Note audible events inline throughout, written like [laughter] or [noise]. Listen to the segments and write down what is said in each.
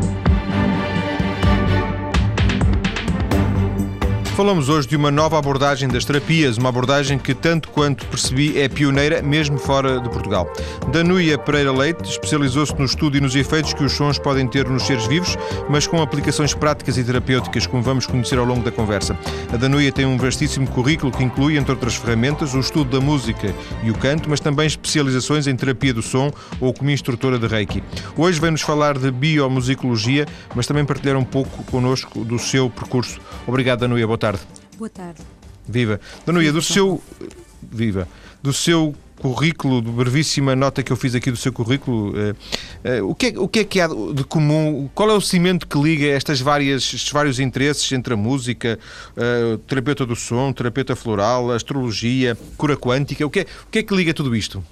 Bye. Falamos hoje de uma nova abordagem das terapias, uma abordagem que, tanto quanto percebi, é pioneira mesmo fora de Portugal. Danuia Pereira Leite especializou-se no estudo e nos efeitos que os sons podem ter nos seres vivos, mas com aplicações práticas e terapêuticas, como vamos conhecer ao longo da conversa. A Danuia tem um vastíssimo currículo que inclui, entre outras ferramentas, o estudo da música e o canto, mas também especializações em terapia do som ou como instrutora de Reiki. Hoje vem-nos falar de biomusicologia, mas também partilhar um pouco connosco do seu percurso. Obrigado, Danuia. Boa tarde. Boa tarde. Viva. Danuia, do seu. Viva. Do seu currículo, de brevíssima nota que eu fiz aqui do seu currículo, eh, eh, o, que é, o que é que há de comum? Qual é o cimento que liga estas várias, estes vários interesses entre a música, eh, terapeuta do som, terapeuta floral, astrologia, cura quântica? O que, é, o que é que liga tudo isto?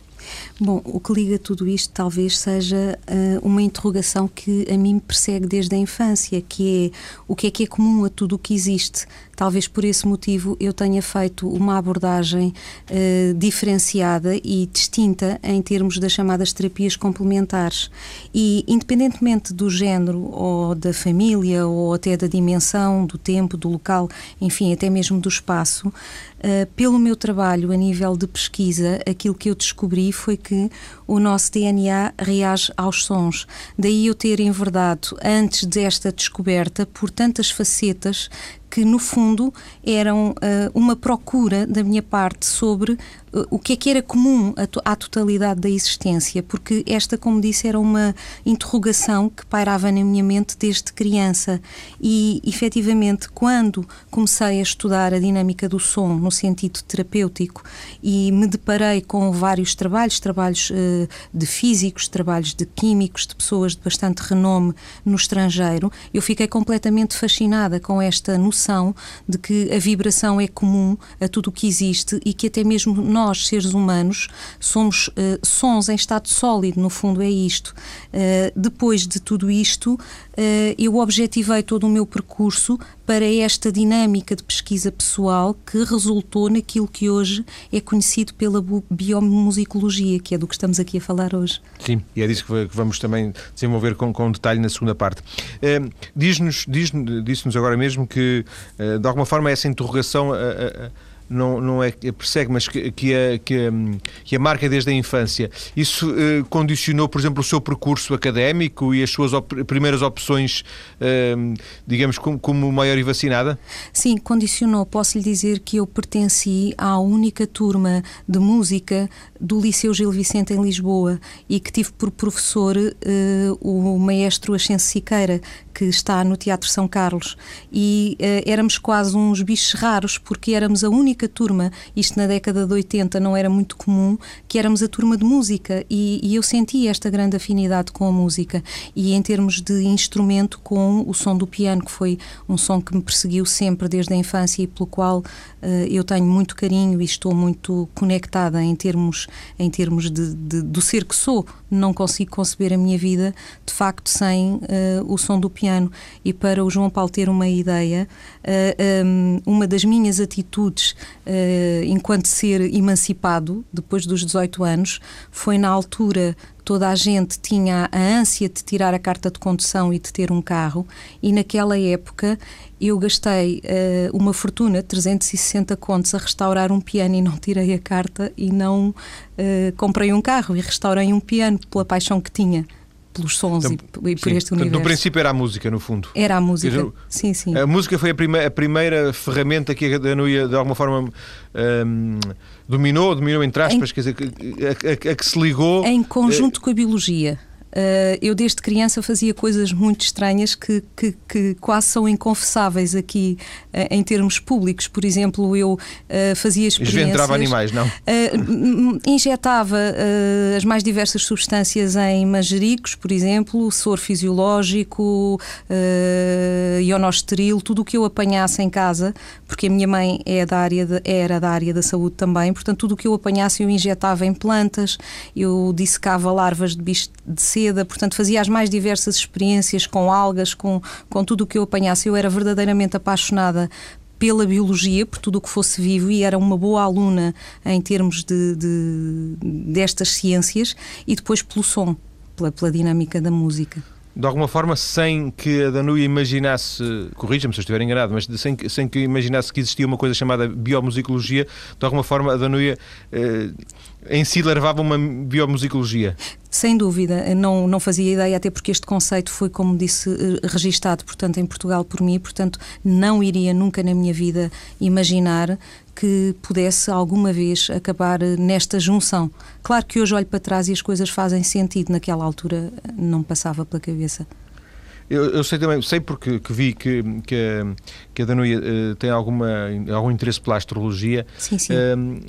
Bom, o que liga tudo isto talvez seja uh, uma interrogação que a mim me persegue desde a infância, que é o que é que é comum a tudo o que existe. Talvez por esse motivo eu tenha feito uma abordagem uh, diferenciada e distinta em termos das chamadas terapias complementares. E, independentemente do género ou da família ou até da dimensão, do tempo, do local, enfim, até mesmo do espaço, uh, pelo meu trabalho a nível de pesquisa, aquilo que eu descobri foi que o nosso DNA reage aos sons. Daí eu ter enverdado, antes desta descoberta, por tantas facetas que, no fundo, eram uh, uma procura da minha parte sobre o que é que era comum à totalidade da existência, porque esta, como disse, era uma interrogação que pairava na minha mente desde criança. E, efetivamente, quando comecei a estudar a dinâmica do som no sentido terapêutico e me deparei com vários trabalhos, trabalhos uh, de físicos, trabalhos de químicos, de pessoas de bastante renome no estrangeiro, eu fiquei completamente fascinada com esta noção de que a vibração é comum a tudo o que existe e que até mesmo nós, seres humanos, somos uh, sons em estado sólido, no fundo é isto. Uh, depois de tudo isto, uh, eu objetivei todo o meu percurso para esta dinâmica de pesquisa pessoal que resultou naquilo que hoje é conhecido pela biomusicologia, que é do que estamos aqui a falar hoje. Sim, e é disso que vamos também desenvolver com, com detalhe na segunda parte. Diz-nos, diz-nos disse agora mesmo que de alguma forma, essa interrogação não, não é persegue, mas que, que, a, que, a, que a marca desde a infância. Isso eh, condicionou, por exemplo, o seu percurso académico e as suas op primeiras opções, eh, digamos, como, como maior e vacinada? Sim, condicionou. Posso lhe dizer que eu pertenci à única turma de música do Liceu Gil Vicente em Lisboa e que tive por professor eh, o maestro Ascenso Siqueira, que está no Teatro São Carlos. E éramos quase uns bichos raros, porque éramos a única turma, isto na década de 80 não era muito comum, que éramos a turma de música e, e eu senti esta grande afinidade com a música e em termos de instrumento com o som do piano, que foi um som que me perseguiu sempre desde a infância e pelo qual uh, eu tenho muito carinho e estou muito conectada em termos, em termos de, de, do ser que sou. Não consigo conceber a minha vida de facto sem uh, o som do piano. E para o João Paulo ter uma ideia, eh, um, uma das minhas atitudes uh, enquanto ser emancipado, depois dos 18 anos, foi na altura toda a gente tinha a ânsia de tirar a carta de condução e de ter um carro, e naquela época eu gastei uh, uma fortuna, 360 contos, a restaurar um piano e não tirei a carta e não uh, comprei um carro e restaurei um piano pela paixão que tinha pelos sons então, e, e, por sim, este universo. No princípio era a música, no fundo. Era a música, dizer, sim, sim. A música foi a, a primeira ferramenta que a Danuia, de alguma forma, um, dominou, dominou entre aspas, em, quer dizer, a, a, a, que se ligou... Em conjunto uh, com a biologia. Uh, eu desde criança fazia coisas muito estranhas que, que, que quase são inconfessáveis aqui uh, em termos públicos. Por exemplo, eu uh, fazia experiências... Esventrava animais, não? injetava as mais diversas substâncias em manjericos, por exemplo, soro fisiológico, ionosteril, tudo o que eu apanhasse em casa, porque a minha mãe é da área de, era da área da saúde também, portanto tudo o que eu apanhasse eu injetava em plantas, eu dissecava larvas de bicho de cedo, seda, portanto fazia as mais diversas experiências com algas, com, com tudo o que eu apanhasse. Eu era verdadeiramente apaixonada pela biologia, por tudo o que fosse vivo, e era uma boa aluna em termos de, de destas ciências, e depois pelo som, pela, pela dinâmica da música. de alguma forma, sem que a Danúia imaginasse, corrija-me se eu estiver enganado, mas sem, sem que imaginasse que existia uma coisa chamada biomusicologia, de alguma forma a Danúia eh, em si levava uma biomusicologia. Sem dúvida, não, não fazia ideia, até porque este conceito foi, como disse, eh, registado, portanto, em Portugal por mim, portanto, não iria nunca na minha vida imaginar que pudesse alguma vez acabar eh, nesta junção. Claro que hoje olho para trás e as coisas fazem sentido, naquela altura não passava pela cabeça. Eu, eu, sei também, sei porque que vi que, que, a, que a Danuia uh, tem alguma, algum interesse pela astrologia. Sim, sim. Uh,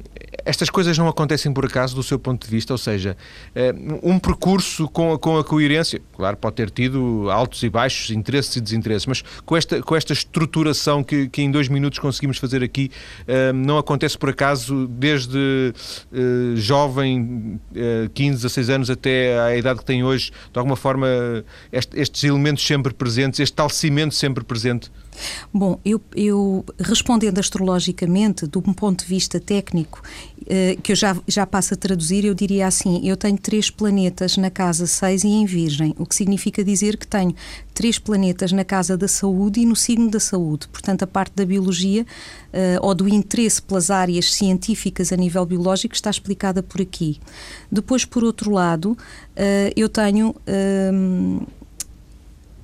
estas coisas não acontecem por acaso do seu ponto de vista, ou seja, uh, um percurso com, com a coerência, claro, pode ter tido altos e baixos, interesses e desinteresses, mas com esta, com esta estruturação que, que em dois minutos conseguimos fazer aqui, não acontece por acaso desde jovem, 15, 16 anos, até à idade que tem hoje, de alguma forma, este, estes elementos sempre presentes, este tal cimento sempre presente? Bom, eu, eu respondendo astrologicamente, de um ponto de vista técnico, eh, que eu já, já passo a traduzir, eu diria assim: eu tenho três planetas na casa 6 e em Virgem, o que significa dizer que tenho três planetas na casa da saúde e no signo da saúde. Portanto, a parte da biologia eh, ou do interesse pelas áreas científicas a nível biológico está explicada por aqui. Depois, por outro lado, eh, eu tenho ehm,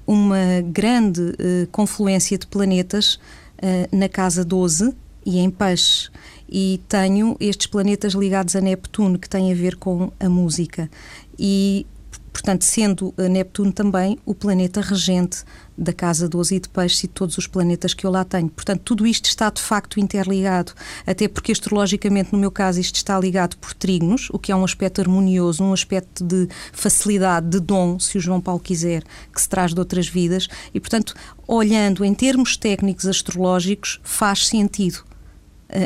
uma grande uh, confluência de planetas uh, na casa 12 e em peixe. E tenho estes planetas ligados a Neptuno, que têm a ver com a música. E portanto, sendo Neptuno também o planeta regente da casa 12 e de peixes e de todos os planetas que eu lá tenho. Portanto, tudo isto está de facto interligado, até porque astrologicamente, no meu caso, isto está ligado por trígonos, o que é um aspecto harmonioso, um aspecto de facilidade, de dom, se o João Paulo quiser, que se traz de outras vidas, e portanto, olhando em termos técnicos astrológicos, faz sentido. eh,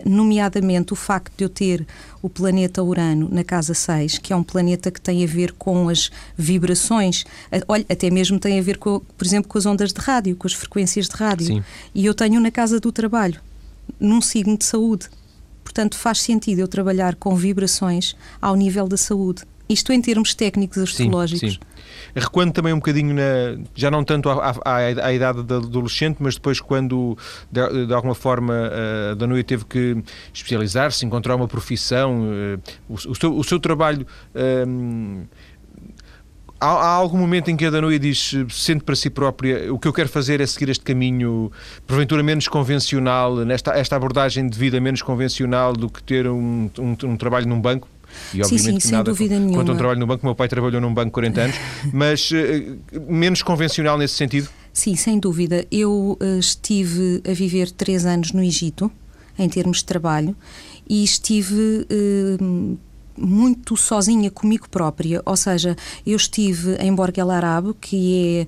nomeadamente o facto de eu ter o planeta Urano na casa 6, que é um planeta que tem a ver com as vibrações, olha, até mesmo tem a ver, com, por exemplo, com as ondas de rádio, com as frequências de rádio. Sim. E eu tenho na casa do trabalho, num signo de saúde. Portanto, faz sentido eu trabalhar com vibrações ao nível da saúde. Isto em termos técnicos astrológicos. Sim, sim. Recuando também um bocadinho, na, já não tanto à, à, à idade da adolescente, mas depois quando, de, de alguma forma, a Danuia teve que especializar-se, encontrar uma profissão, eh, o, o, seu, o seu trabalho... Um, há, algum momento em que a Danuia diz, sente para si própria, o que eu quero fazer é seguir este caminho, porventura menos convencional, nesta esta abordagem de vida menos convencional do que ter um, um, um trabalho num banco? E obviamente sim, sim, nada sem dúvida nenhuma. quanto um trabalho no banco, meu pai trabalhou num banco 40 anos, [laughs] mas uh, menos convencional nesse sentido? Sim, sem dúvida. Eu uh, estive a viver três anos no Egito, em termos de trabalho, e estive uh, muito sozinha comigo própria, ou seja, eu estive em Borg El Arab, que é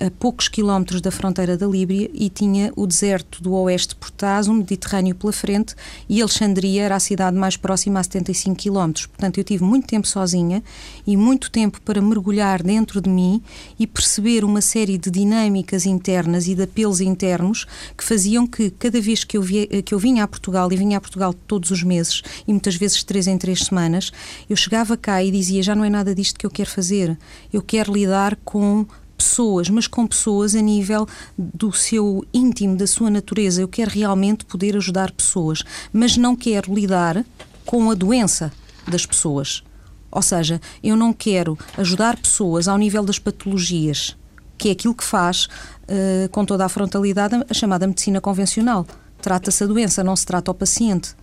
a poucos quilómetros da fronteira da Líbia e tinha o deserto do oeste por trás, o Mediterrâneo pela frente e Alexandria era a cidade mais próxima a 75 quilómetros. Portanto, eu tive muito tempo sozinha e muito tempo para mergulhar dentro de mim e perceber uma série de dinâmicas internas e de apelos internos que faziam que cada vez que eu, via, que eu vinha a Portugal e vinha a Portugal todos os meses e muitas vezes três em três semanas, eu chegava cá e dizia já não é nada disto que eu quero fazer. Eu quero lidar com pessoas, mas com pessoas a nível do seu íntimo, da sua natureza. Eu quero realmente poder ajudar pessoas, mas não quero lidar com a doença das pessoas. Ou seja, eu não quero ajudar pessoas ao nível das patologias, que é aquilo que faz, uh, com toda a frontalidade, a chamada medicina convencional. Trata-se a doença, não se trata o paciente.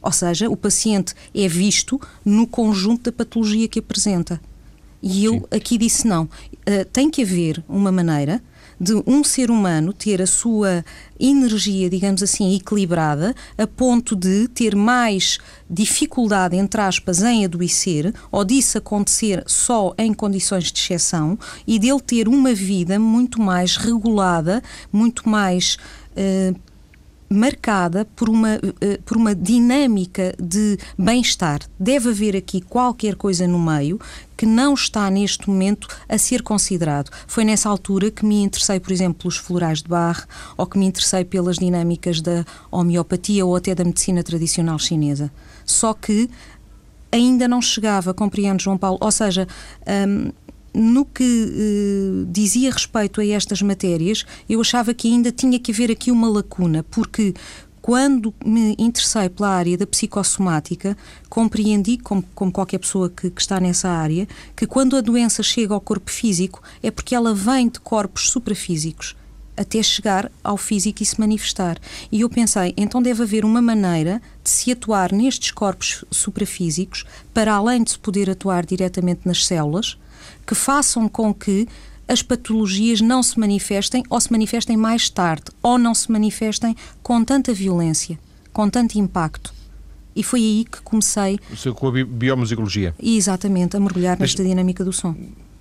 Ou seja, o paciente é visto no conjunto da patologia que apresenta. E eu Sim. aqui disse não. Uh, tem que haver uma maneira de um ser humano ter a sua energia, digamos assim, equilibrada, a ponto de ter mais dificuldade, entre aspas, em adoecer, ou disso acontecer só em condições de exceção, e dele ter uma vida muito mais regulada, muito mais. Uh, marcada por uma, uh, por uma dinâmica de bem-estar. Deve haver aqui qualquer coisa no meio que não está neste momento a ser considerado. Foi nessa altura que me interessei, por exemplo, pelos florais de Barre ou que me interessei pelas dinâmicas da homeopatia ou até da medicina tradicional chinesa. Só que ainda não chegava, compreendo, João Paulo? Ou seja, um, no que uh, dizia respeito a estas matérias, eu achava que ainda tinha que haver aqui uma lacuna, porque quando me interessei pela área da psicossomática, compreendi, como, como qualquer pessoa que, que, está nessa área, que quando a doença chega ao corpo físico é porque ela vem de corpos suprafísicos até chegar ao físico e se manifestar. E eu pensei, então deve haver uma maneira de se atuar nestes corpos suprafísicos, para além de se poder atuar diretamente nas células, que façam com que as patologias não se manifestem ou se manifestem mais tarde ou não se manifestem com tanta violência, com tanto impacto. E foi aí que comecei. Com a biomusicologia? Exatamente, a mergulhar Mas, nesta dinâmica do som.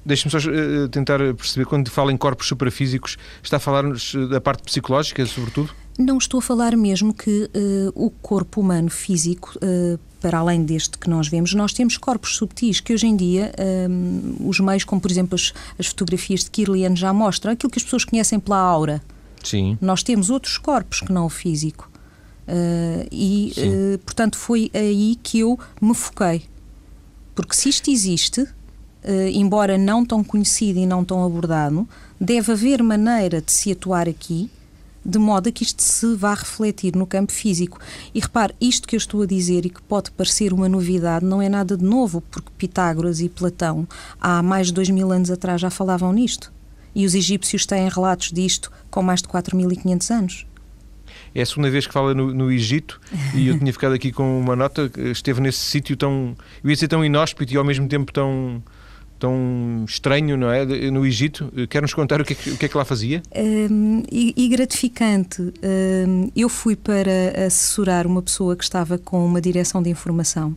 Deixe-me só uh, tentar perceber, quando fala em corpos suprafísicos, está a falar-nos eh, da parte psicológica, sobretudo? Não estou a falar mesmo que uh, o corpo humano físico, uh, para além deste que nós vemos, nós temos corpos subtis que hoje em dia os meios, como por exemplo as, as fotografias de Kirlian já mostram, aquilo que as pessoas conhecem pela aura. Sim. Nós temos outros corpos que não o físico. e, portanto, foi aí que eu me foquei. Porque se isto existe, Uh, embora não tão conhecido e não tão abordado, deve haver maneira de se atuar aqui de modo a que isto se vá refletir no campo físico. E repare, isto que eu estou a dizer e que pode parecer uma novidade não é nada de novo, porque Pitágoras e Platão, há mais de dois mil anos atrás, já falavam nisto. E os egípcios têm relatos disto com mais de 4.500 anos. É a segunda vez que fala no, no Egito e eu tinha ficado aqui com uma nota, esteve nesse sítio tão, eu ia dizer tão inóspito e ao mesmo tempo tão tão estranho, não é? No Egito. Quer-nos contar o que, é que, o que, é que lá fazia? Um, e, e, gratificante. Um, eu fui para assessorar uma pessoa que estava com uma direção de informação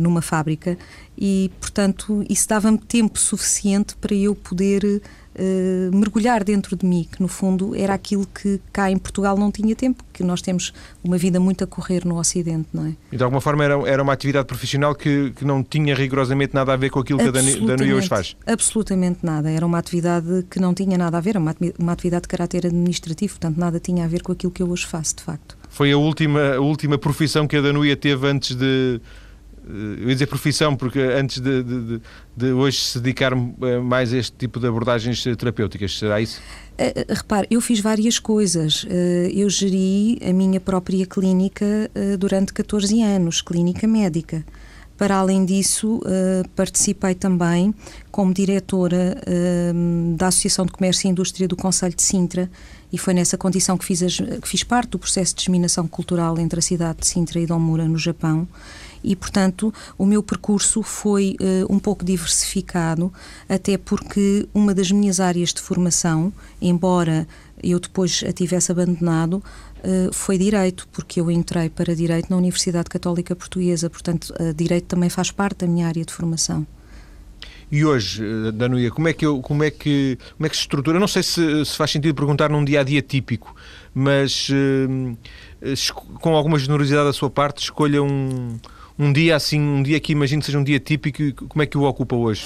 numa fábrica e, portanto, isso dava-me tempo suficiente para eu poder uh, mergulhar dentro de mim, que no fundo era aquilo que cá em Portugal não tinha tempo, que nós temos uma vida muito a correr no Ocidente, não é? E de alguma forma era, era uma atividade profissional que, que não tinha rigorosamente nada a ver com aquilo que a Dani hoje faz? Absolutamente nada. Era uma atividade que não tinha nada a ver, uma, uma atividade de caráter administrativo, portanto nada tinha a ver com aquilo que eu hoje faço, de facto. Foi a última, a última profissão que a Danuia teve antes de eh, eu ia dizer profissão, porque antes de, de, de, hoje se dedicar eh, mais a este tipo de abordagens terapêuticas, será isso? Uh, repare, eu fiz várias coisas. Uh, eu geri a minha própria clínica uh, durante 14 anos, clínica médica. Para além disso, participei também como diretora da Associação de Comércio e Indústria do Conselho de Sintra e foi nessa condição que fiz, as, que fiz parte do processo de disseminação cultural entre a cidade de Sintra e Domura, no Japão e, portanto, o meu percurso foi uh, um pouco diversificado, até porque uma das minhas áreas de formação, embora eu depois a tivesse abandonado, uh, foi Direito, porque eu entrei para Direito na Universidade Católica Portuguesa, portanto, Direito também faz parte da minha área de formação. E hoje, Danuia, como é que, eu, como é que, como é que se estrutura? Não sei se, se faz sentido perguntar num dia a dia típico, mas com alguma generosidade da sua parte, escolha um, um dia assim, um dia que imagino que seja um dia típico, como é que o ocupa hoje?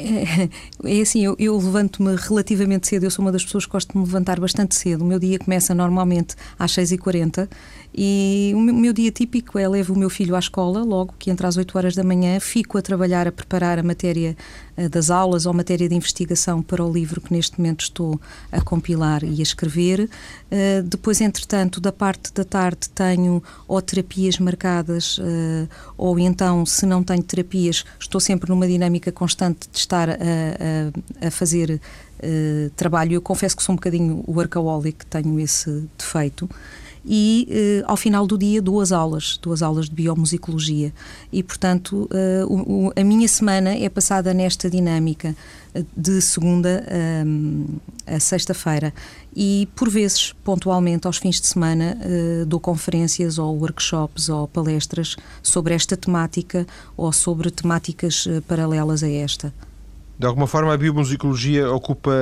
É, [laughs] é assim, eu, eu levanto-me relativamente cedo, eu sou uma das pessoas que gosto de me levantar bastante cedo. O meu dia começa normalmente às 6h40 e o meu dia típico é levo o meu filho à escola, logo que entra às 8 horas da manhã, fico a trabalhar, a preparar a matéria uh, das aulas ou matéria de investigação para o livro que neste momento estou a compilar e a escrever. Uh, depois, entretanto, da parte da tarde tenho ou terapias marcadas uh, ou então, se não tenho terapias, estou sempre numa dinâmica constante de estar a, a, a fazer trabalho. Eu confesso que sou um bocadinho workaholic, tenho esse defeito e eh, ao final do dia duas aulas, duas aulas de biomusicologia. E, portanto, eh, o, a minha semana é passada nesta dinâmica de segunda a, a sexta-feira e, por vezes, pontualmente, aos fins de semana, dou conferências ou workshops ou palestras sobre esta temática ou sobre temáticas paralelas a esta de alguma forma a biomusicologia ocupa,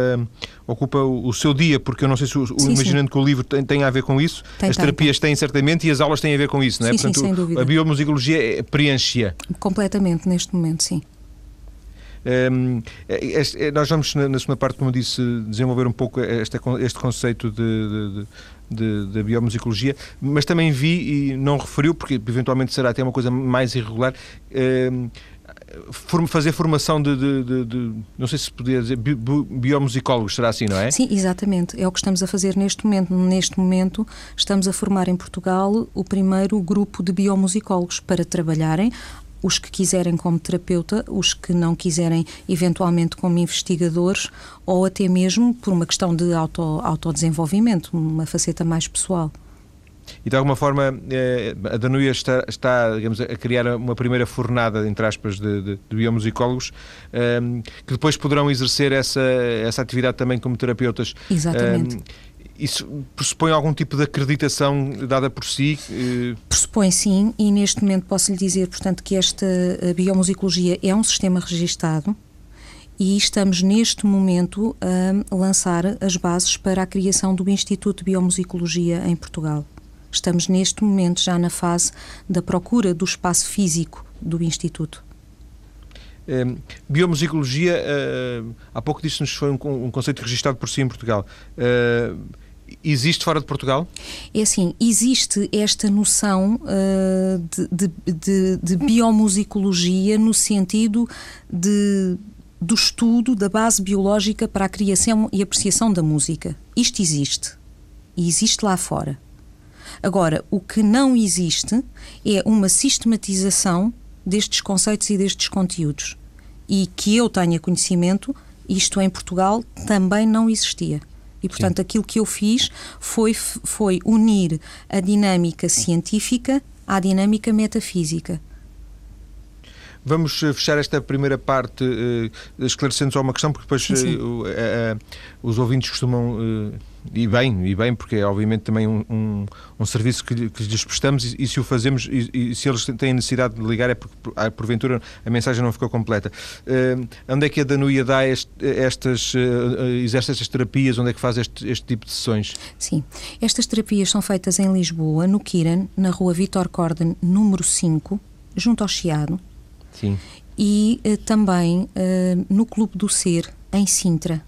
ocupa o seu dia, porque eu não sei se o, sim, imaginando sim. que o livro tem, tem, a ver com isso, tem, as tem, terapias têm certamente e as aulas têm a ver com isso, não é? Sim, Portanto, sem dúvida. a biomusicologia é, preenche-a. Completamente, neste momento, sim. Um, este, é, nós vamos, na, na segunda parte, como disse, desenvolver um pouco este, este conceito de, de, de, de, biomusicologia, mas também vi, e não referiu, porque eventualmente será até uma coisa mais irregular, um, fazer formação de, de, de, de, não sei se podia dizer, biomusicólogos, será assim, não é? Sim, exatamente. É o que estamos a fazer neste momento. Neste momento estamos a formar em Portugal o primeiro grupo de biomusicólogos para trabalharem os que quiserem como terapeuta, os que não quiserem eventualmente como investigadores ou até mesmo por uma questão de auto, autodesenvolvimento, uma faceta mais pessoal. E de alguma forma eh, a Danuia está, está digamos, a criar uma primeira fornada, entre aspas, de, de, de biomusicólogos eh, que depois poderão exercer essa, essa atividade também como terapeutas. Exatamente. Um, isso pressupõe algum tipo de acreditação dada por si? Pressupõe sim, e neste momento posso lhe dizer, portanto, que esta biomusicologia é um sistema registado e estamos neste momento a lançar as bases para a criação do Instituto de Biomusicologia em Portugal. Estamos neste momento já na fase da procura do espaço físico do Instituto. Um, biomusicologia, uh, há pouco disse-nos que foi um, um, conceito registrado por si em Portugal. Uh, existe fora de Portugal? É assim, existe esta noção uh, de, de, de, de, biomusicologia no sentido de, do estudo da base biológica para a criação e apreciação da música. Isto existe. E existe lá fora. Agora, o que não existe é uma sistematização destes conceitos e destes conteúdos. E que eu tenha conhecimento, isto em Portugal também não existia. E, portanto, Sim. aquilo que eu fiz foi, foi unir a dinâmica científica à dinâmica metafísica. Vamos eh, fechar esta primeira parte uh, esclarecendo só uma questão, porque depois uh, uh, os ouvintes costumam e bem, e bem, porque é obviamente também um, um, um serviço que, que lhes prestamos e, e se o fazemos e, e, se eles têm necessidade de ligar é porque ah, porventura a mensagem não ficou completa. Uh, onde é que a Danuia dá este, estas, uh, exerce estas terapias, onde é que faz este, este tipo de sessões? Sim, estas terapias são feitas em Lisboa, no Kiran, na rua Vitor Corden, número 5, junto ao Chiado. Sim. E uh, também no Clube do Ser, em Sintra.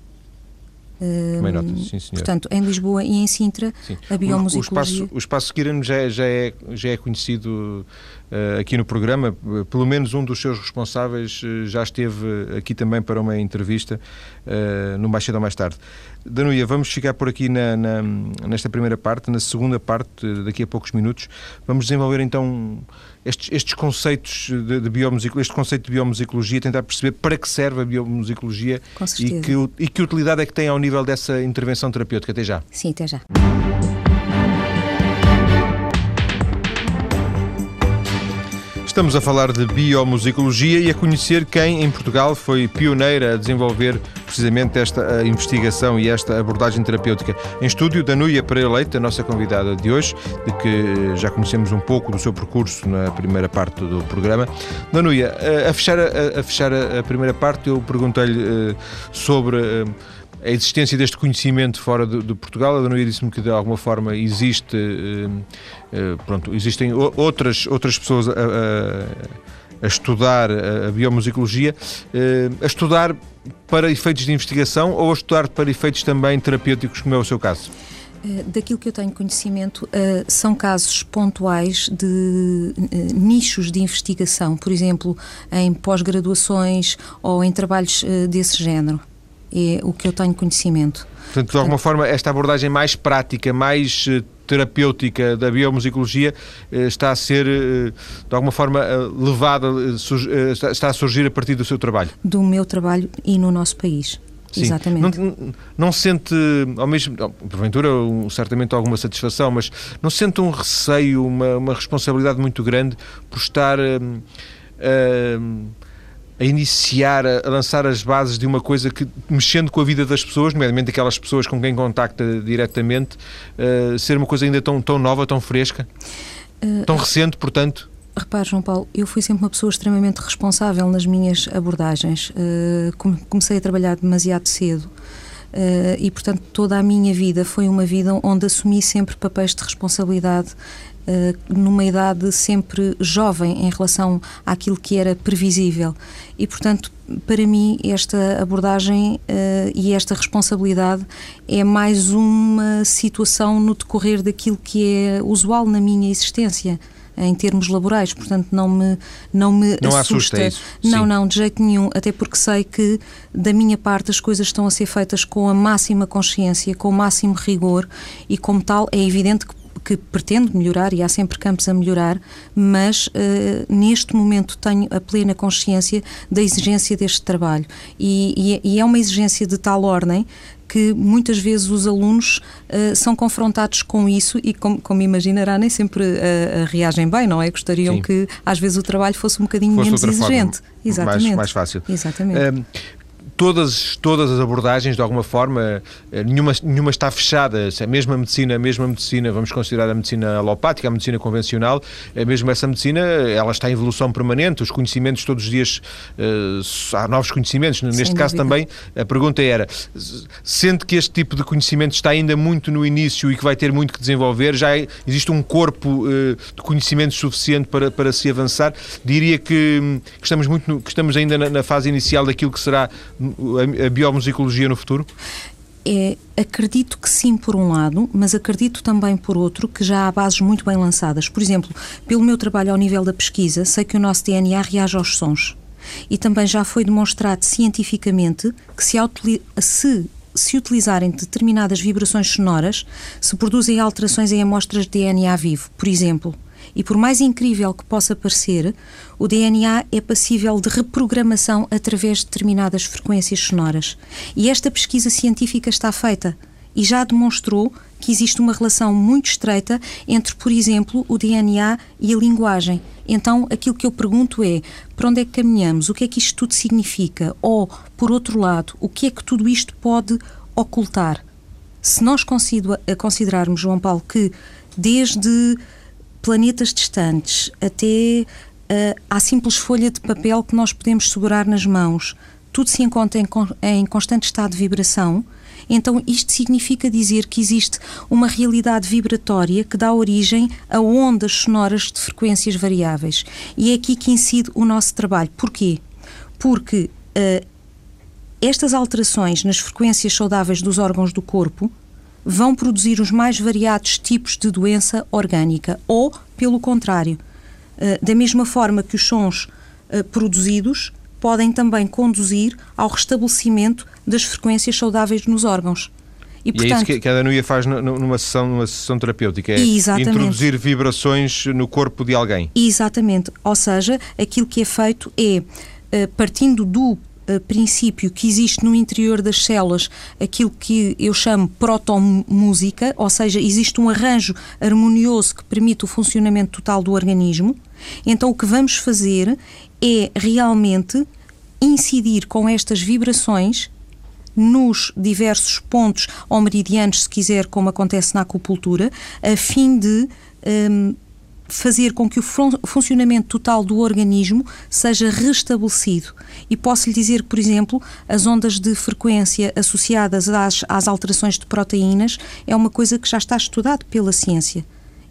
Tomei nota, sim, senhor. Portanto, em Lisboa e em Sintra, sim. a biomusicologia... O, o espaço, espaço Quirano já, já, é, já é conhecido uh, aqui no programa, pelo menos um dos seus responsáveis uh, já esteve aqui também para uma entrevista, uh, no Mais Cedo ou Mais Tarde. Danuia, vamos ficar por aqui na, na, nesta primeira parte, na segunda parte, daqui a poucos minutos, vamos desenvolver então estes, estes conceitos de, de biomusicologia, este conceito de biomusicologia, tentar perceber para que serve a biomusicologia e que, e que utilidade é que tem ao nível dessa intervenção terapêutica. Até já. Sim, até já. Estamos a falar de biomusicologia e a conhecer quem em Portugal foi pioneira a desenvolver precisamente esta investigação e esta abordagem terapêutica. Em estúdio, Danuia Pereira Leite, a nossa convidada de hoje, de que já conhecemos um pouco do seu percurso na primeira parte do programa. Danuia, a fechar a, a fechar a primeira parte, eu perguntei-lhe eh, sobre eh, a existência deste conhecimento fora de, de Portugal. A Danoia disse-me que de alguma forma existe, eh, eh, pronto, existem outras, outras pessoas a, a, a estudar a, biomusicologia, eh, a estudar para efeitos de investigação ou a estudar para efeitos também terapêuticos, como é o seu caso? Daquilo que eu tenho conhecimento, são casos pontuais de nichos de investigação, por exemplo, em pós-graduações ou em trabalhos desse género é o que eu tenho conhecimento. Portanto, de alguma forma, esta abordagem mais prática, mais eh, terapêutica da biomusicologia eh, está a ser, eh, de alguma forma, levada, está a surgir a partir do seu trabalho? Do meu trabalho e no nosso país. Sim. Exatamente. Não, não sente, ao mesmo, porventura, certamente alguma satisfação, mas não sente um receio, uma, uma responsabilidade muito grande por estar. A iniciar, a, lançar as bases de uma coisa que, mexendo com a vida das pessoas, nomeadamente aquelas pessoas com quem contacta diretamente, uh, ser uma coisa ainda tão, tão nova, tão fresca, uh, tão recente, portanto? Repare, João Paulo, eu fui sempre uma pessoa extremamente responsável nas minhas abordagens. Uh, comecei a trabalhar demasiado cedo. Uh, e, portanto, toda a minha vida foi uma vida onde assumi sempre papéis de responsabilidade numa idade sempre jovem em relação àquilo que era previsível. E, portanto, para mim, esta abordagem uh, e esta responsabilidade é mais uma situação no decorrer daquilo que é usual na minha existência em termos laborais, portanto não me não me não assusta. assusta isso. Não, Sim. não, de jeito nenhum, até porque sei que da minha parte as coisas estão a ser feitas com a máxima consciência, com o máximo rigor e como tal é evidente que que pretendo melhorar e há sempre campos a melhorar, mas uh, neste momento tenho a plena consciência da exigência deste trabalho e, e, é, e é uma exigência de tal ordem que muitas vezes os alunos uh, são confrontados com isso e, como, como imaginará, nem sempre uh, reagem bem, não é? Gostariam Sim. que às vezes o trabalho fosse um bocadinho fosse menos exigente. Forma, Exatamente. Mais, mais fácil. Exatamente todas, todas as abordagens, de alguma forma, eh, nenhuma, nenhuma está fechada. A mesma medicina, a mesma medicina, vamos considerar a medicina alopática, a medicina convencional, a mesmo essa medicina, ela está em evolução permanente, os conhecimentos todos os dias, uh, há novos conhecimentos. Neste Sem caso dúvida. também, a pergunta era, sente que este tipo de conhecimento está ainda muito no início e que vai ter muito que desenvolver, já existe um corpo uh, de conhecimentos suficiente para, para se avançar? Diria que, que estamos, muito no, que estamos ainda na, na fase inicial daquilo que será a biomusicologia no futuro? É, acredito que sim, por um lado, mas acredito também, por outro, que já há bases muito bem lançadas. Por exemplo, pelo meu trabalho ao nível da pesquisa, sei que o nosso DNA reage aos sons. E também já foi demonstrado cientificamente que se, se, se utilizarem determinadas vibrações sonoras, se produzem alterações em amostras de DNA vivo. Por exemplo, e por mais incrível que possa parecer, o DNA é passível de reprogramação através de determinadas frequências sonoras. E esta pesquisa científica está feita e já demonstrou que existe uma relação muito estreita entre, por exemplo, o DNA e a linguagem. Então, aquilo que eu pergunto é: para onde é que caminhamos? O que é que isto tudo significa? Ou, por outro lado, o que é que tudo isto pode ocultar? Se nós considerarmos, João Paulo, que desde planetas distantes, até uh, à simples folha de papel que nós podemos segurar nas mãos, tudo se encontra em, em constante estado de vibração. Então, isto significa dizer que existe uma realidade vibratória que dá origem a ondas sonoras de frequências variáveis. E é aqui que incide o nosso trabalho. Porquê? Porque uh, estas alterações nas frequências saudáveis dos órgãos do corpo vão produzir os mais variados tipos de doença orgânica, ou, pelo contrário, eh, da mesma forma que os sons eh, produzidos podem também conduzir ao restabelecimento das frequências saudáveis nos órgãos. E, portanto, e é isso que a Danuia faz numa sessão, numa sessão terapêutica, é exatamente. introduzir vibrações no corpo de alguém. Exatamente, ou seja, aquilo que é feito é, eh, partindo do princípio que existe no interior das células aquilo que eu chamo protomúsica, ou seja, existe um arranjo harmonioso que permite o funcionamento total do organismo. Então, o que vamos fazer é realmente incidir com estas vibrações nos diversos pontos ou meridianos, se quiser, como acontece na acupuntura, a fim de um, fazer com que o funcionamento total do organismo seja restabelecido. E posso lhe dizer que, por exemplo, as ondas de frequência associadas às, às alterações de proteínas é uma coisa que já está estudado pela ciência.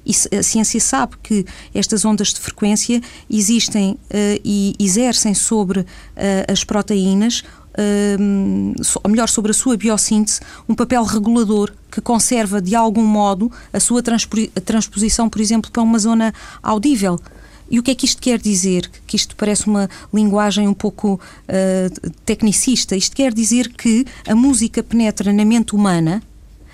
E a ciência sabe que estas ondas de frequência existem uh, e exercem sobre uh, as proteínas ou melhor, sobre a sua biossíntese, um papel regulador que conserva de algum modo a sua transposição, por exemplo, para uma zona audível. E o que é que isto quer dizer? Que isto parece uma linguagem um pouco uh, tecnicista. Isto quer dizer que a música penetra na mente humana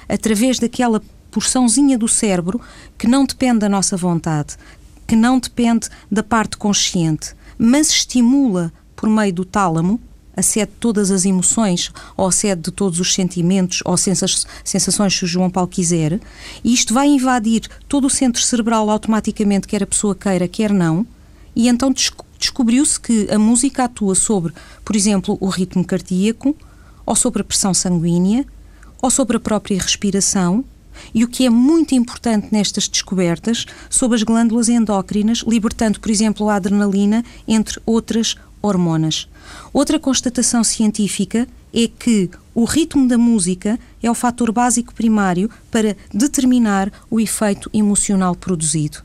através daquela porçãozinha do cérebro que não depende da nossa vontade, que não depende da parte consciente, mas estimula por meio do tálamo a sede de todas as emoções, ou a sede de todos os sentimentos, ou sensações, se o João Paulo quiser, e isto vai invadir todo o centro cerebral automaticamente, quer a pessoa queira, quer não, e então descobriu-se que a música atua sobre, por exemplo, o ritmo cardíaco, ou sobre a pressão sanguínea, ou sobre a própria respiração, e o que é muito importante nestas descobertas, sobre as glândulas endócrinas, libertando, por exemplo, a adrenalina, entre outras hormonas. Outra constatação científica é que o ritmo da música é o fator básico primário para determinar o efeito emocional produzido.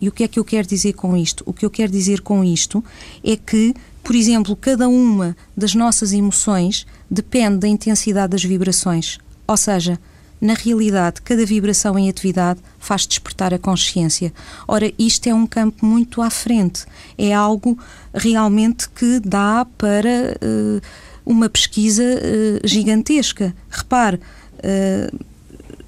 E o que é que eu quero dizer com isto? O que eu quero dizer com isto é que, por exemplo, cada uma das nossas emoções depende da intensidade das vibrações. Ou seja, Na realidade, cada vibração em atividade faz despertar a consciência. Ora, isto é um campo muito à frente. É algo realmente que dá para uh, uma pesquisa uh, gigantesca. Repare, uh,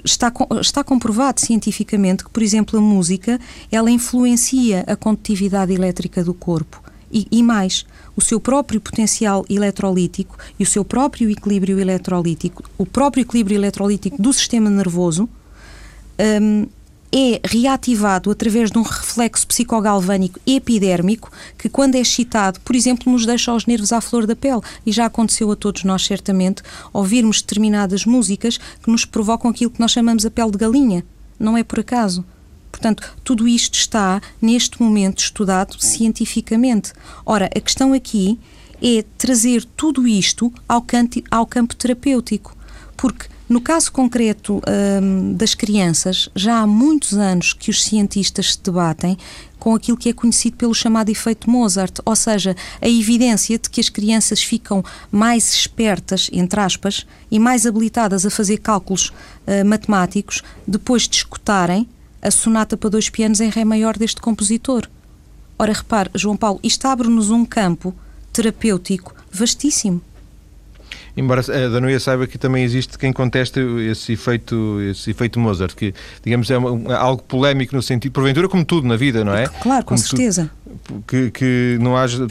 está, está comprovado cientificamente que, por exemplo, a música ela influencia a condutividade elétrica do corpo. E, e, mais, o seu próprio potencial eletrolítico e o seu próprio equilíbrio eletrolítico, o próprio equilíbrio eletrolítico do sistema nervoso, um, é reativado através de um reflexo psicogalvânico epidérmico que, quando é excitado, por exemplo, nos deixa os nervos à flor da pele. E já aconteceu a todos nós, certamente, ouvirmos determinadas músicas que nos provocam aquilo que nós chamamos a pele de galinha. Não é por acaso. Portanto, tudo isto está, neste momento, estudado cientificamente. Ora, a questão aqui é trazer tudo isto ao, canto, ao campo terapêutico. Porque, no caso concreto hum, das crianças, já há muitos anos que os cientistas se debatem com aquilo que é conhecido pelo chamado efeito Mozart, ou seja, a evidência de que as crianças ficam mais espertas, entre aspas, e mais habilitadas a fazer cálculos uh, matemáticos depois de escutarem a sonata para dois pianos em Ré maior deste compositor. Ora, repare, João Paulo, isto abre-nos um campo terapêutico vastíssimo. Embora a Danuia saiba que também existe quem contesta esse efeito, esse efeito Mozart, que, digamos, é uma, algo polémico no sentido, porventura, como tudo na vida, não é? Claro, com como certeza. Tu, que, que não haja.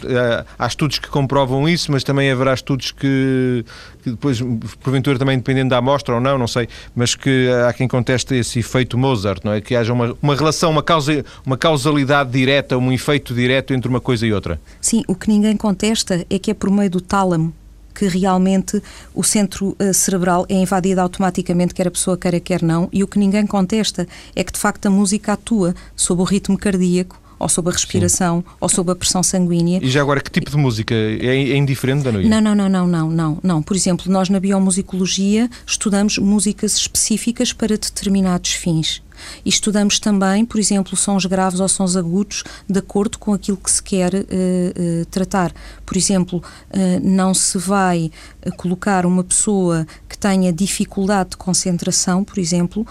Há estudos que comprovam isso, mas também haverá estudos que, que depois, porventura, também dependendo da amostra ou não, não sei, mas que há quem conteste esse efeito Mozart, não é? Que haja uma, uma relação, uma, causa, uma causalidade direta, um efeito direto entre uma coisa e outra. Sim, o que ninguém contesta é que é por meio do tálamo que realmente o centro uh, cerebral é invadido automaticamente, quer a pessoa queira, quer não, e o que ninguém contesta é que de facto a música atua sob o ritmo cardíaco ou sob a respiração, Sim. ou sob a pressão sanguínea. E já agora, que tipo de música? É, é indiferente da noite? Não, não, não, não, não, não, não. Por exemplo, nós na biomusicologia estudamos músicas específicas para determinados fins. E estudamos também, por exemplo, sons graves ou sons agudos, de acordo com aquilo que se quer uh, uh, tratar. Por exemplo, uh, não se vai colocar uma pessoa que tenha dificuldade de concentração, por exemplo,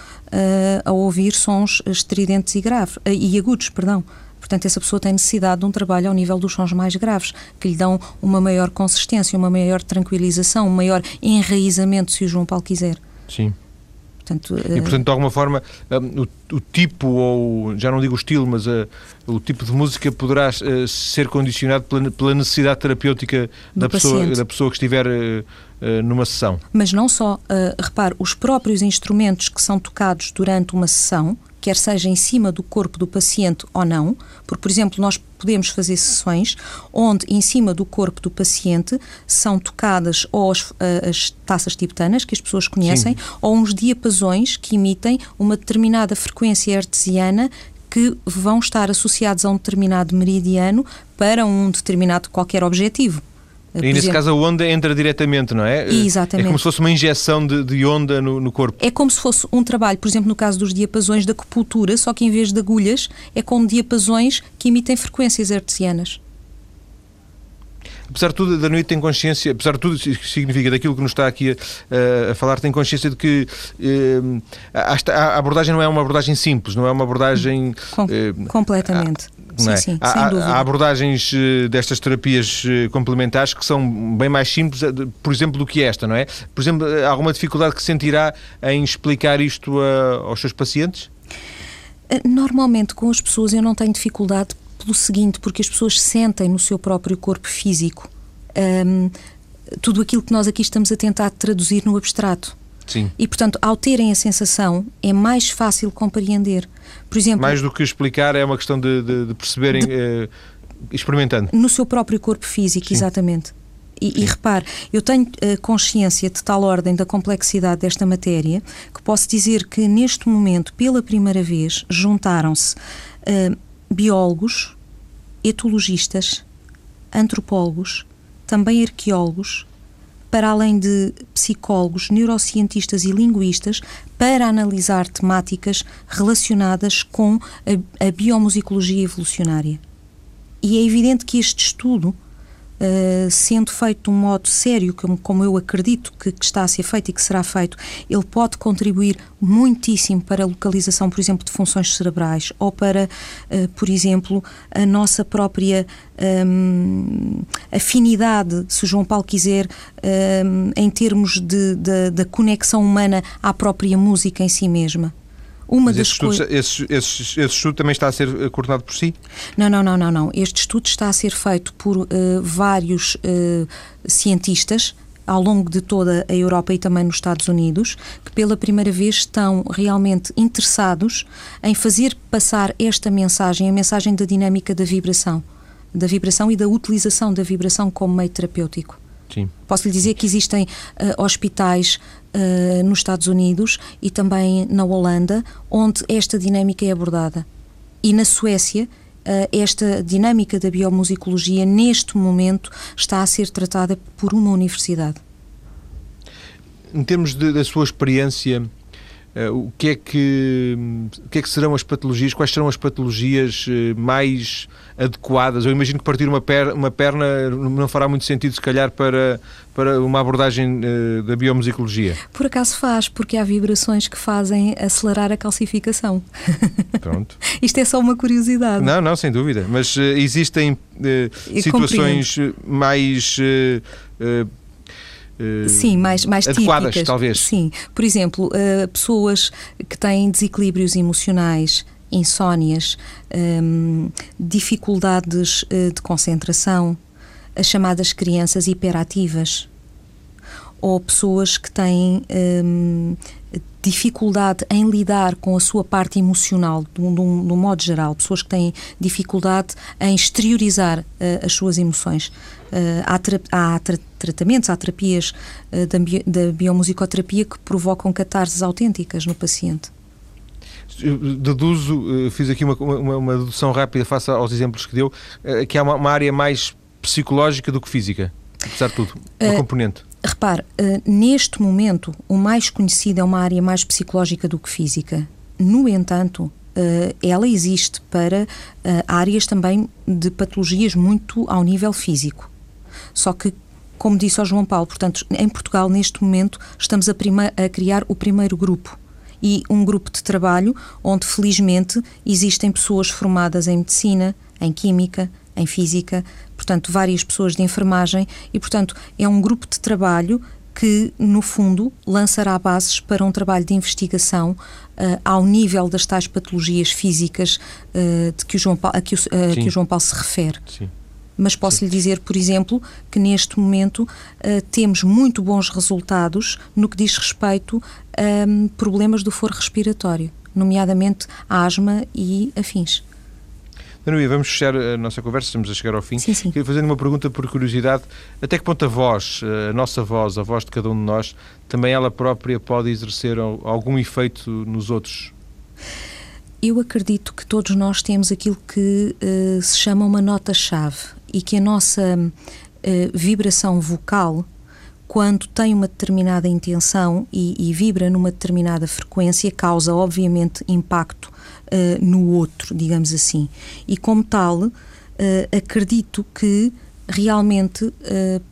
a ouvir sons estridentes e graves e agudos, perdão. Portanto, essa pessoa tem necessidade de um trabalho ao nível dos sons mais graves, que lhe dão uma maior consistência, uma maior tranquilização, um maior enraizamento, se o João Paulo quiser. Sim. Portanto, e, portanto, de alguma forma, um, o, o, tipo, ou já não digo o estilo, mas uh, o tipo de música poderá uh, ser condicionado pela, pela necessidade terapêutica da pessoa, da pessoa que estiver numa sessão. Mas não só, repare, os próprios instrumentos que são tocados durante uma sessão quer seja em cima do corpo do paciente ou não, porque, por exemplo, nós podemos fazer sessões onde em cima do corpo do paciente são tocadas ou as, eh, as taças tibetanas, que as pessoas conhecem, Sim. ou uns diapasões que emitem uma determinada frequência artesiana que vão estar associados a um determinado meridiano para um determinado qualquer objetivo. E nesse exemplo, caso a onda entra diretamente, não é? Exatamente. É como se fosse uma injeção de, de onda no, no, corpo. É como se fosse um trabalho, por exemplo, no caso dos diapasões da acupuntura, só que em vez de agulhas, é com diapasões que emitem frequências artesianas. Apesar de tudo, a noite tem consciência, apesar de tudo, significa daquilo que nos está aqui a, a falar, tem consciência de que eh, a, a, abordagem não é uma abordagem simples, não é uma abordagem. Com, eh, completamente. Sim, é? sim, há, sem dúvida. Há abordagens eh, destas terapias eh, complementares que são bem mais simples, eh, por exemplo, do que esta, não é? Por exemplo, há alguma dificuldade que sentirá em explicar isto a, aos seus pacientes? Normalmente, com as pessoas, eu não tenho dificuldade pelo seguinte, porque as pessoas sentem no seu próprio corpo físico um, tudo aquilo que nós aqui estamos a tentar traduzir no abstrato. Sim. E, portanto, ao terem a sensação, é mais fácil compreender. Por exemplo, mais do que explicar, é uma questão de, de, de perceberem, de, eh, experimentando. No seu próprio corpo físico, Sim. exatamente. E, e, repare, eu tenho uh, consciência de tal ordem da complexidade desta matéria que posso dizer que neste momento, pela primeira vez, juntaram-se uh, biólogos, etologistas, antropólogos, também arqueólogos, para além de psicólogos, neurocientistas e linguistas, para analisar temáticas relacionadas com a, a biomusicologia evolucionária. E é evidente que este estudo uh, sendo feito de um modo sério, como, como eu acredito que, que, está a ser feito e que será feito, ele pode contribuir muitíssimo para a localização, por exemplo, de funções cerebrais ou para, uh, por exemplo, a nossa própria um, afinidade, se João Paulo quiser, um, em termos da conexão humana à própria música em si mesma. Uma Mas das esse, estudo, esse, esse, esse, estudo também está a ser eh, coordenado por si? Não, não, não, não, não. Este estudo está a ser feito por uh, vários uh, cientistas ao longo de toda a Europa e também nos Estados Unidos, que pela primeira vez estão realmente interessados em fazer passar esta mensagem, a mensagem da dinâmica da vibração, da vibração e da utilização da vibração como meio terapêutico. Sim. Posso lhe dizer que existem uh, hospitais uh, nos Estados Unidos e também na Holanda onde esta dinâmica é abordada. E na Suécia, uh, esta dinâmica da biomusicologia, neste momento, está a ser tratada por uma universidade. Em termos de, da sua experiência o, que é que, o que é que serão as patologias? Quais serão as patologias uh, mais adequadas? Eu imagino que partir uma, per, uma perna não fará muito sentido, se calhar, para, para uma abordagem uh, da biomusicologia. Por acaso faz, porque há vibrações que fazem acelerar a calcificação. [laughs] Pronto. Isto é só uma curiosidade. Não, não, sem dúvida. Mas existem situações mais Uh, Sim, mais, mais adequadas, típicas. talvez. Sim, por exemplo, uh, pessoas que têm desequilíbrios emocionais, insónias, um, dificuldades uh, de concentração, as chamadas crianças hiperativas, ou pessoas que têm um, dificuldade em lidar com a sua parte emocional, de um, de um, modo geral, pessoas que têm dificuldade em exteriorizar uh, as suas emoções. Uh, há, tra há tra tratamentos, há terapias uh, da, bi da biomusicoterapia que provocam catarses autênticas no paciente. Deduzo, fiz aqui uma, uma, uma, dedução rápida face aos exemplos que deu, que há uma, uma área mais psicológica do que física, apesar de tudo, uma componente. Repare, uh, neste momento, o mais conhecido é uma área mais psicológica do que física. No entanto, uh, ela existe para uh, áreas também de patologias muito ao nível físico. Só que, como disse ao João Paulo, portanto, em Portugal, neste momento, estamos a, a criar o primeiro grupo e um grupo de trabalho onde, felizmente, existem pessoas formadas em medicina, em química, em física, portanto, várias pessoas de enfermagem e, portanto, é um grupo de trabalho que, no fundo, lançará bases para um trabalho de investigação uh, ao nível das tais patologias físicas uh, de que o João Paulo, a que o, uh, que o João Paulo se refere. Sim. Mas posso Sim. lhe dizer, por exemplo, que neste momento temos muito bons resultados no que diz respeito a um, problemas do foro respiratório, nomeadamente asma e afins. Manuia, vamos fechar a nossa conversa, estamos a chegar ao fim. Sim, sim. Queria fazer uma pergunta por curiosidade. Até que ponto a voz, a nossa voz, a voz de cada um de nós, também ela própria pode exercer algum efeito nos outros? Eu acredito que todos nós temos aquilo que uh, se chama uma nota-chave e que a nossa uh, vibração vocal, quando tem uma determinada intenção e, e, vibra numa determinada frequência, causa, obviamente, impacto uh, no outro, digamos assim. E como tal, uh, acredito que realmente uh,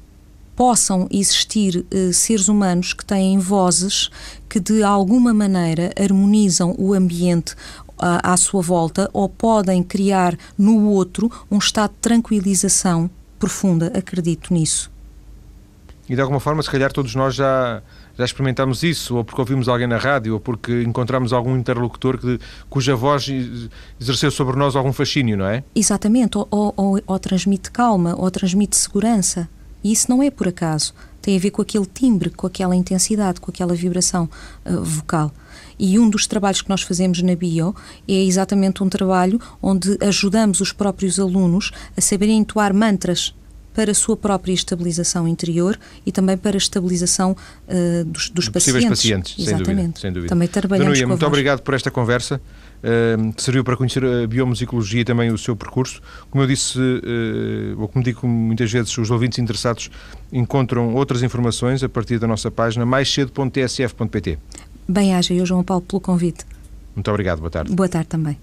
possam existir seres humanos que têm vozes que de alguma maneira harmonizam o ambiente à, à sua volta ou podem criar no outro um estado de tranquilização profunda, acredito nisso. E de alguma forma, se calhar todos nós já já experimentámos isso, ou porque ouvimos alguém na rádio, ou porque encontramos algum interlocutor que, cuja voz exerceu sobre nós algum fascínio, não é? Exatamente, ou, ou, ou, transmite calma, ou transmite segurança. E isso não é por acaso. Tem a ver com aquele timbre, com aquela intensidade, com aquela vibração uh, vocal. E um dos trabalhos que nós fazemos na Bio é exatamente um trabalho onde ajudamos os próprios alunos a saberem entoar mantras para a sua própria estabilização interior e também para a estabilização uh, dos, dos pacientes. pacientes. Exatamente. Sem dúvida, sem dúvida. Também trabalhamos Danuia, muito obrigado por esta conversa. Uh, serviu para conhecer a biomusicologia e também o seu percurso. Como eu disse, uh, ou como digo muitas vezes, os ouvintes interessados encontram outras informações a partir da nossa página maiscedo.tsf.pt. Bem-aja, eu, João Paulo, pelo convite. Muito obrigado, boa tarde. Boa tarde também.